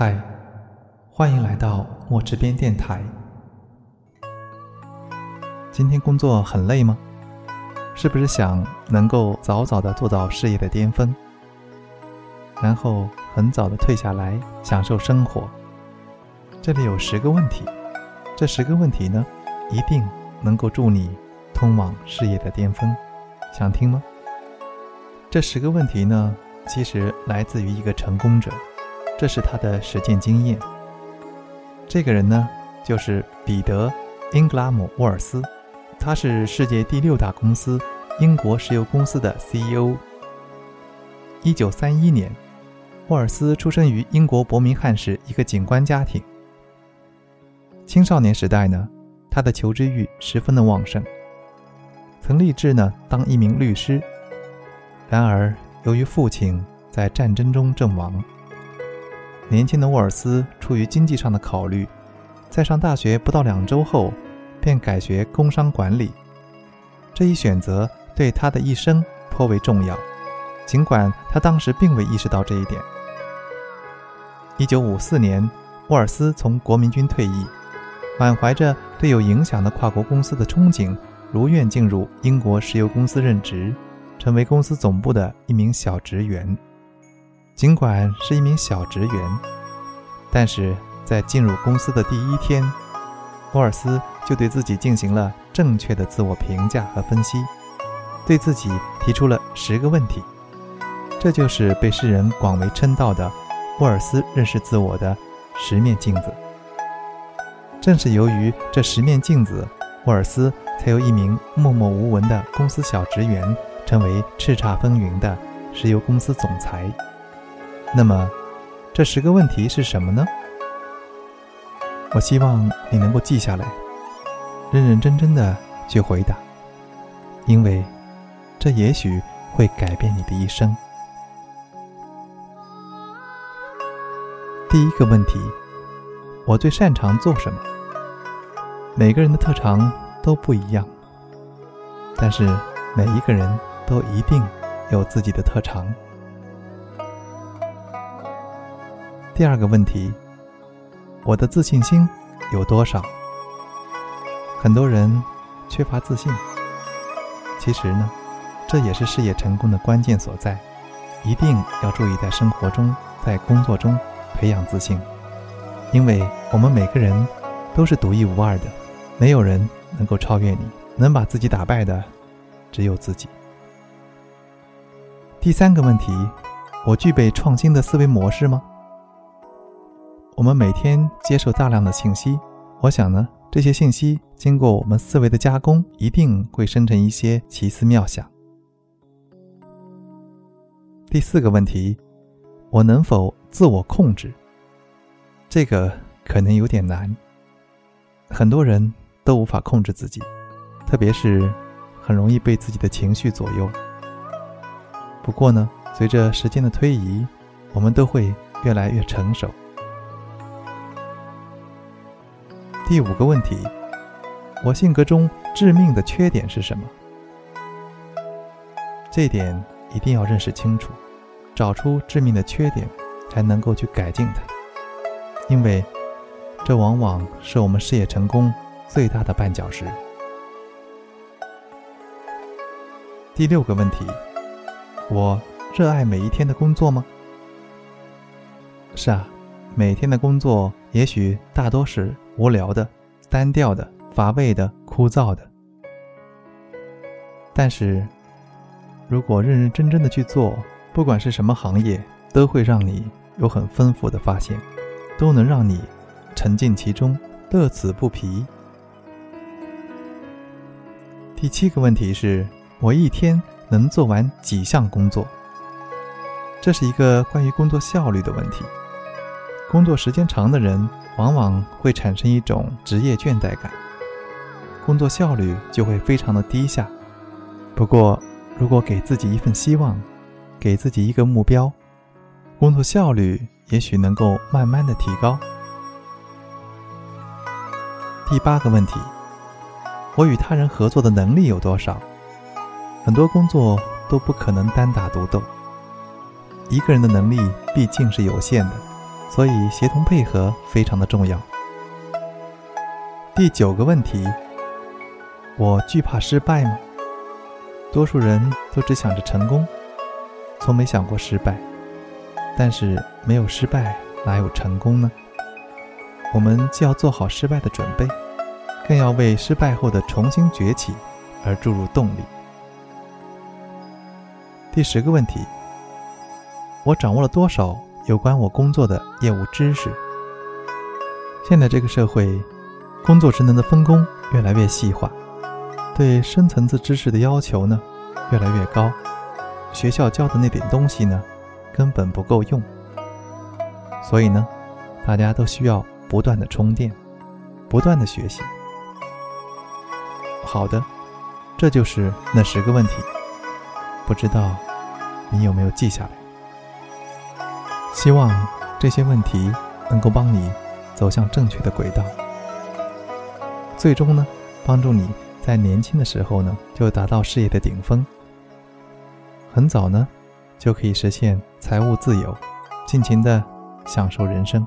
嗨，欢迎来到墨池边电台。今天工作很累吗？是不是想能够早早的做到事业的巅峰，然后很早的退下来享受生活？这里有十个问题，这十个问题呢，一定能够助你通往事业的巅峰。想听吗？这十个问题呢，其实来自于一个成功者，这是他的实践经验。这个人呢，就是彼得·英格拉姆·沃尔斯，他是世界第六大公司英国石油公司的 CEO。一九三一年，沃尔斯出生于英国伯明翰市一个警官家庭。青少年时代呢，他的求知欲十分的旺盛，曾立志呢当一名律师。然而，由于父亲在战争中阵亡，年轻的沃尔斯出于经济上的考虑，在上大学不到两周后，便改学工商管理。这一选择对他的一生颇为重要，尽管他当时并未意识到这一点。一九五四年，沃尔斯从国民军退役。满怀着对有影响的跨国公司的憧憬，如愿进入英国石油公司任职，成为公司总部的一名小职员。尽管是一名小职员，但是在进入公司的第一天，沃尔斯就对自己进行了正确的自我评价和分析，对自己提出了十个问题。这就是被世人广为称道的沃尔斯认识自我的十面镜子。正是由于这十面镜子，沃尔斯才由一名默默无闻的公司小职员，成为叱咤风云的石油公司总裁。那么，这十个问题是什么呢？我希望你能够记下来，认认真真的去回答，因为这也许会改变你的一生。第一个问题。我最擅长做什么？每个人的特长都不一样，但是每一个人都一定有自己的特长。第二个问题，我的自信心有多少？很多人缺乏自信，其实呢，这也是事业成功的关键所在。一定要注意在生活中、在工作中培养自信。因为我们每个人都是独一无二的，没有人能够超越你，能把自己打败的只有自己。第三个问题，我具备创新的思维模式吗？我们每天接受大量的信息，我想呢，这些信息经过我们思维的加工，一定会生成一些奇思妙想。第四个问题，我能否自我控制？这个可能有点难，很多人都无法控制自己，特别是很容易被自己的情绪左右。不过呢，随着时间的推移，我们都会越来越成熟。第五个问题，我性格中致命的缺点是什么？这点一定要认识清楚，找出致命的缺点，才能够去改进它。因为，这往往是我们事业成功最大的绊脚石。第六个问题：我热爱每一天的工作吗？是啊，每天的工作也许大多是无聊的、单调的、乏味的、枯燥的。但是，如果认认真真的去做，不管是什么行业，都会让你有很丰富的发现。都能让你沉浸其中，乐此不疲。第七个问题是：我一天能做完几项工作？这是一个关于工作效率的问题。工作时间长的人，往往会产生一种职业倦怠感，工作效率就会非常的低下。不过，如果给自己一份希望，给自己一个目标，工作效率。也许能够慢慢的提高。第八个问题，我与他人合作的能力有多少？很多工作都不可能单打独斗，一个人的能力毕竟是有限的。所以协同配合非常的重要。第九个问题，我惧怕失败吗？多数人都只想着成功，从没想过失败。但是没有失败，哪有成功呢？我们既要做好失败的准备，更要为失败后的重新崛起而注入动力。第十个问题，我掌握了多少有关我工作的业务知识？现在这个社会，工作职能的分工越来越细化，对深层次知识的要求呢越来越高。学校教的那点东西呢？根本不够用，所以呢，大家都需要不断的充电，不断的学习。好的，这就是那十个问题，不知道你有没有记下来？希望这些问题能够帮你走向正确的轨道，最终呢，帮助你在年轻的时候呢就达到事业的顶峰，很早呢。就可以实现财务自由，尽情的享受人生。